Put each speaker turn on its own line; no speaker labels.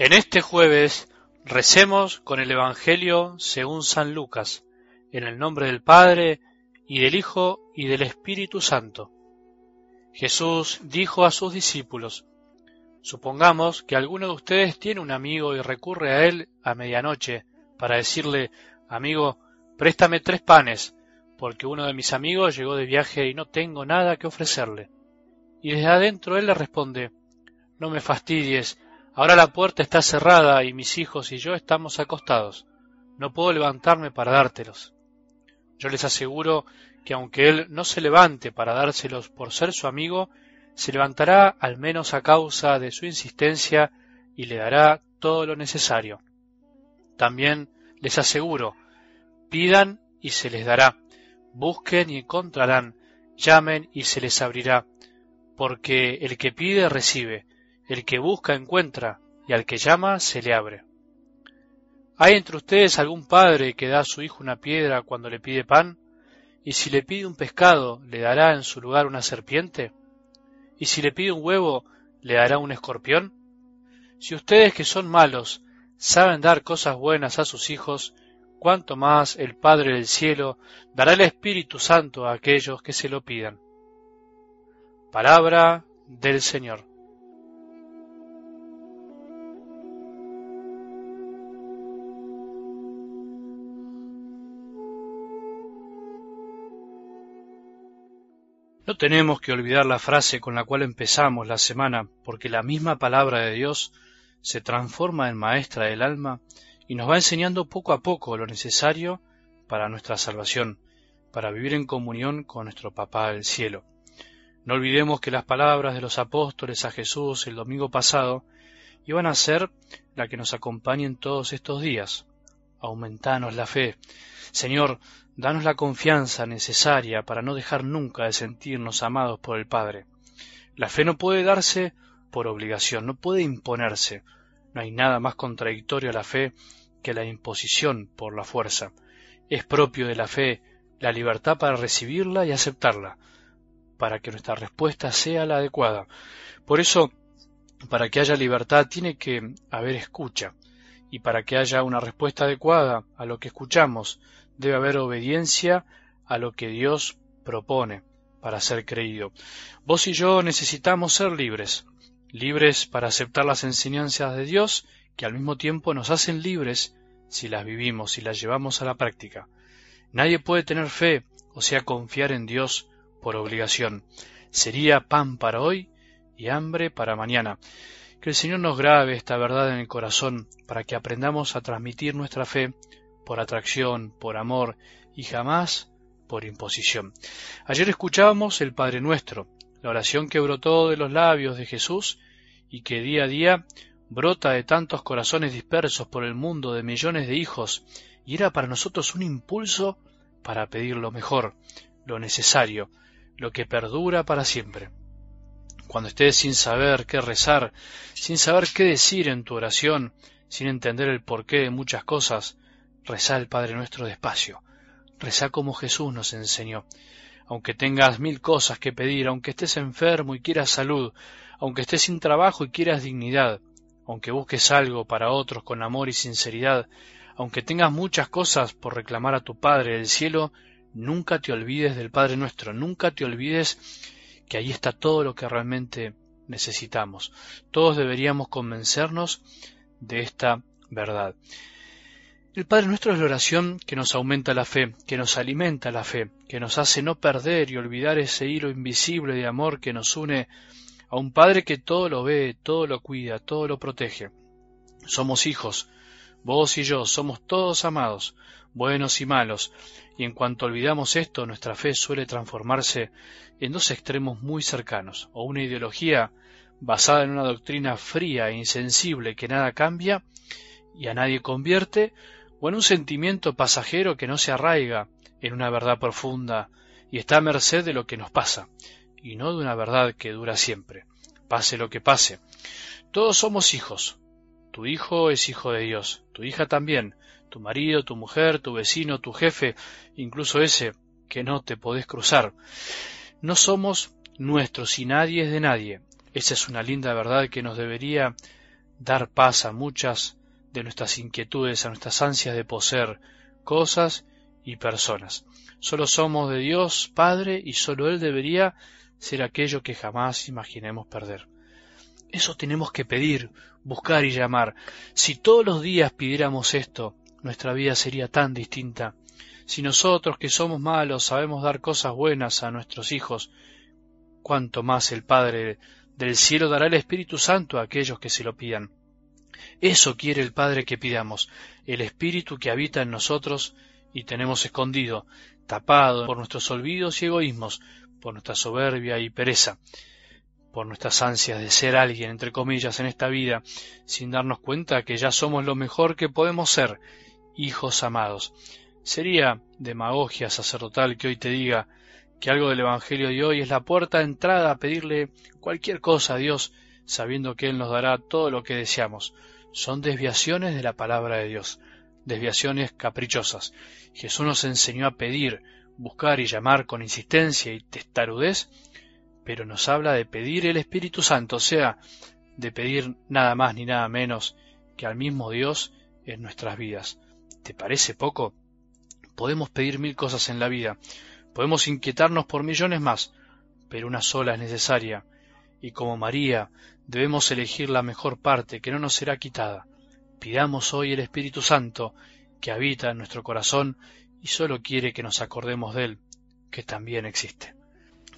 En este jueves recemos con el Evangelio según San Lucas, en el nombre del Padre, y del Hijo, y del Espíritu Santo. Jesús dijo a sus discípulos, Supongamos que alguno de ustedes tiene un amigo y recurre a él a medianoche para decirle, amigo, préstame tres panes, porque uno de mis amigos llegó de viaje y no tengo nada que ofrecerle. Y desde adentro él le responde, no me fastidies, Ahora la puerta está cerrada y mis hijos y yo estamos acostados. No puedo levantarme para dártelos. Yo les aseguro que aunque él no se levante para dárselos por ser su amigo, se levantará al menos a causa de su insistencia y le dará todo lo necesario. También les aseguro, pidan y se les dará, busquen y encontrarán, llamen y se les abrirá, porque el que pide recibe, el que busca encuentra, y al que llama se le abre. ¿Hay entre ustedes algún padre que da a su hijo una piedra cuando le pide pan? ¿Y si le pide un pescado, le dará en su lugar una serpiente? ¿Y si le pide un huevo, le dará un escorpión? Si ustedes que son malos saben dar cosas buenas a sus hijos, cuánto más el Padre del cielo dará el Espíritu Santo a aquellos que se lo pidan. Palabra del Señor. No tenemos que olvidar la frase con la cual empezamos la semana, porque la misma palabra de Dios se transforma en maestra del alma y nos va enseñando poco a poco lo necesario para nuestra salvación, para vivir en comunión con nuestro Papá del cielo. No olvidemos que las palabras de los apóstoles a Jesús el domingo pasado iban a ser la que nos acompañen todos estos días. Aumentanos la fe. Señor, Danos la confianza necesaria para no dejar nunca de sentirnos amados por el Padre. La fe no puede darse por obligación, no puede imponerse. No hay nada más contradictorio a la fe que la imposición por la fuerza. Es propio de la fe la libertad para recibirla y aceptarla, para que nuestra respuesta sea la adecuada. Por eso, para que haya libertad tiene que haber escucha, y para que haya una respuesta adecuada a lo que escuchamos, debe haber obediencia a lo que Dios propone para ser creído. Vos y yo necesitamos ser libres, libres para aceptar las enseñanzas de Dios que al mismo tiempo nos hacen libres si las vivimos, si las llevamos a la práctica. Nadie puede tener fe, o sea, confiar en Dios por obligación. Sería pan para hoy y hambre para mañana. Que el Señor nos grabe esta verdad en el corazón para que aprendamos a transmitir nuestra fe por atracción, por amor y jamás por imposición. Ayer escuchábamos el Padre Nuestro, la oración que brotó de los labios de Jesús y que día a día brota de tantos corazones dispersos por el mundo de millones de hijos y era para nosotros un impulso para pedir lo mejor, lo necesario, lo que perdura para siempre. Cuando estés sin saber qué rezar, sin saber qué decir en tu oración, sin entender el porqué de muchas cosas, Rezá el Padre nuestro despacio, rezá como Jesús nos enseñó. Aunque tengas mil cosas que pedir, aunque estés enfermo y quieras salud, aunque estés sin trabajo y quieras dignidad, aunque busques algo para otros con amor y sinceridad, aunque tengas muchas cosas por reclamar a tu Padre del cielo, nunca te olvides del Padre nuestro, nunca te olvides que ahí está todo lo que realmente necesitamos. Todos deberíamos convencernos de esta verdad. El Padre nuestro es la oración que nos aumenta la fe, que nos alimenta la fe, que nos hace no perder y olvidar ese hilo invisible de amor que nos une a un Padre que todo lo ve, todo lo cuida, todo lo protege. Somos hijos, vos y yo, somos todos amados, buenos y malos, y en cuanto olvidamos esto, nuestra fe suele transformarse en dos extremos muy cercanos, o una ideología basada en una doctrina fría e insensible que nada cambia y a nadie convierte, o en un sentimiento pasajero que no se arraiga en una verdad profunda y está a merced de lo que nos pasa, y no de una verdad que dura siempre, pase lo que pase. Todos somos hijos. Tu hijo es hijo de Dios, tu hija también, tu marido, tu mujer, tu vecino, tu jefe, incluso ese que no te podés cruzar. No somos nuestros y nadie es de nadie. Esa es una linda verdad que nos debería dar paz a muchas de nuestras inquietudes, a nuestras ansias de poseer cosas y personas. Solo somos de Dios Padre y solo Él debería ser aquello que jamás imaginemos perder. Eso tenemos que pedir, buscar y llamar. Si todos los días pidiéramos esto, nuestra vida sería tan distinta. Si nosotros que somos malos sabemos dar cosas buenas a nuestros hijos, cuánto más el Padre del cielo dará el Espíritu Santo a aquellos que se lo pidan. Eso quiere el Padre que pidamos, el Espíritu que habita en nosotros y tenemos escondido, tapado por nuestros olvidos y egoísmos, por nuestra soberbia y pereza, por nuestras ansias de ser alguien, entre comillas, en esta vida, sin darnos cuenta que ya somos lo mejor que podemos ser, hijos amados. Sería demagogia sacerdotal que hoy te diga que algo del Evangelio de hoy es la puerta de entrada a pedirle cualquier cosa a Dios, sabiendo que Él nos dará todo lo que deseamos son desviaciones de la palabra de Dios, desviaciones caprichosas. Jesús nos enseñó a pedir, buscar y llamar con insistencia y testarudez, pero nos habla de pedir el Espíritu Santo, o sea, de pedir nada más ni nada menos que al mismo Dios en nuestras vidas. ¿Te parece poco? Podemos pedir mil cosas en la vida, podemos inquietarnos por millones más, pero una sola es necesaria, y como María debemos elegir la mejor parte que no nos será quitada. Pidamos hoy el Espíritu Santo que habita en nuestro corazón y solo quiere que nos acordemos de Él, que también existe.